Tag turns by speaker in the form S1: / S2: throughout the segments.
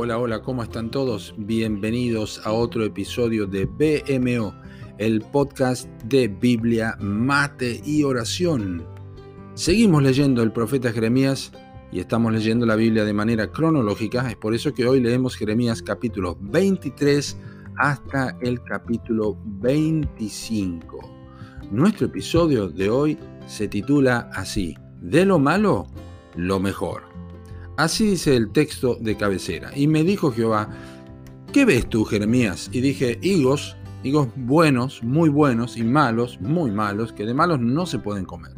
S1: Hola, hola, ¿cómo están todos? Bienvenidos a otro episodio de BMO, el podcast de Biblia, mate y oración. Seguimos leyendo el profeta Jeremías y estamos leyendo la Biblia de manera cronológica, es por eso que hoy leemos Jeremías capítulo 23 hasta el capítulo 25. Nuestro episodio de hoy se titula así, de lo malo, lo mejor. Así dice el texto de cabecera. Y me dijo Jehová, ¿qué ves tú, Jeremías? Y dije, higos, higos buenos, muy buenos, y malos, muy malos, que de malos no se pueden comer.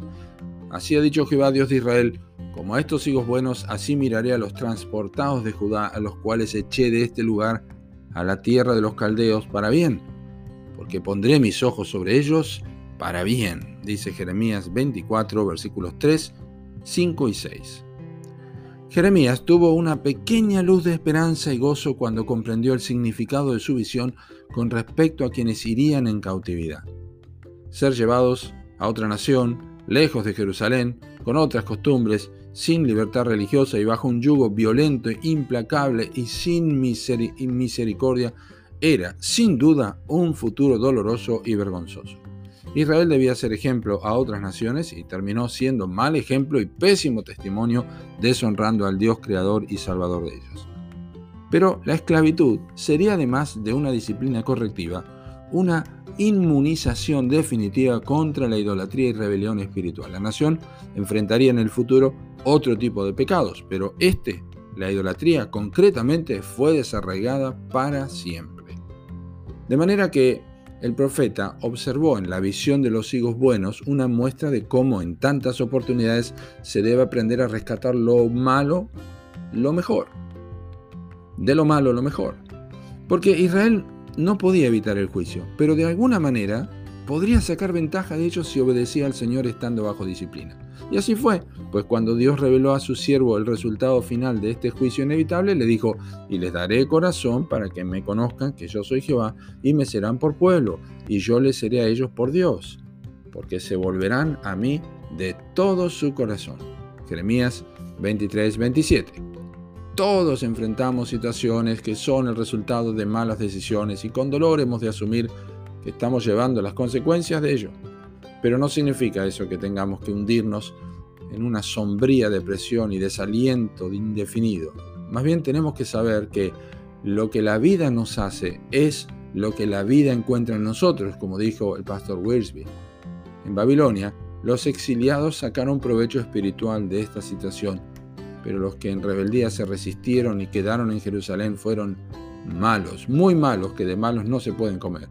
S1: Así ha dicho Jehová, Dios de Israel, como a estos higos buenos, así miraré a los transportados de Judá, a los cuales eché de este lugar a la tierra de los caldeos para bien, porque pondré mis ojos sobre ellos para bien, dice Jeremías 24, versículos 3, 5 y 6. Jeremías tuvo una pequeña luz de esperanza y gozo cuando comprendió el significado de su visión con respecto a quienes irían en cautividad. Ser llevados a otra nación, lejos de Jerusalén, con otras costumbres, sin libertad religiosa y bajo un yugo violento, implacable y sin misericordia, era, sin duda, un futuro doloroso y vergonzoso. Israel debía ser ejemplo a otras naciones y terminó siendo mal ejemplo y pésimo testimonio, deshonrando al Dios creador y salvador de ellos. Pero la esclavitud sería además de una disciplina correctiva, una inmunización definitiva contra la idolatría y rebelión espiritual. La nación enfrentaría en el futuro otro tipo de pecados, pero este, la idolatría concretamente, fue desarraigada para siempre. De manera que el profeta observó en la visión de los higos buenos una muestra de cómo en tantas oportunidades se debe aprender a rescatar lo malo, lo mejor. De lo malo, lo mejor. Porque Israel no podía evitar el juicio, pero de alguna manera podría sacar ventaja de ellos si obedecía al Señor estando bajo disciplina. Y así fue, pues cuando Dios reveló a su siervo el resultado final de este juicio inevitable, le dijo, y les daré corazón para que me conozcan que yo soy Jehová, y me serán por pueblo, y yo les seré a ellos por Dios, porque se volverán a mí de todo su corazón. Jeremías 23, 27. Todos enfrentamos situaciones que son el resultado de malas decisiones y con dolor hemos de asumir que estamos llevando las consecuencias de ello. Pero no significa eso que tengamos que hundirnos en una sombría depresión y desaliento indefinido. Más bien tenemos que saber que lo que la vida nos hace es lo que la vida encuentra en nosotros, como dijo el pastor Wiersbe. En Babilonia, los exiliados sacaron provecho espiritual de esta situación, pero los que en rebeldía se resistieron y quedaron en Jerusalén fueron malos, muy malos, que de malos no se pueden comer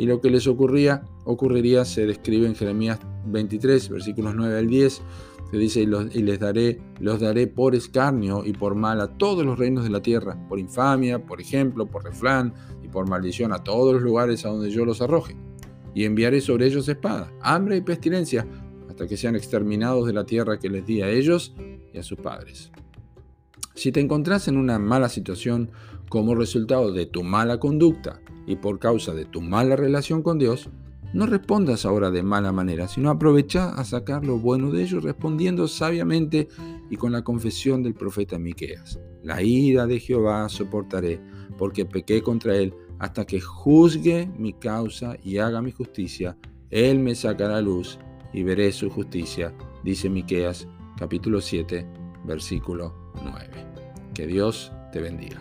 S1: y lo que les ocurría, ocurriría se describe en Jeremías 23, versículos 9 al 10, que dice, y, les daré, los daré por escarnio y por mal a todos los reinos de la tierra, por infamia, por ejemplo, por refrán y por maldición a todos los lugares a donde yo los arroje. Y enviaré sobre ellos espada, hambre y pestilencia, hasta que sean exterminados de la tierra que les di a ellos y a sus padres. Si te encontrás en una mala situación como resultado de tu mala conducta, y por causa de tu mala relación con Dios, no respondas ahora de mala manera, sino aprovecha a sacar lo bueno de ellos respondiendo sabiamente y con la confesión del profeta Miqueas. La ira de Jehová soportaré, porque pequé contra él, hasta que juzgue mi causa y haga mi justicia. Él me sacará luz y veré su justicia, dice Miqueas, capítulo 7, versículo 9. Que Dios te bendiga.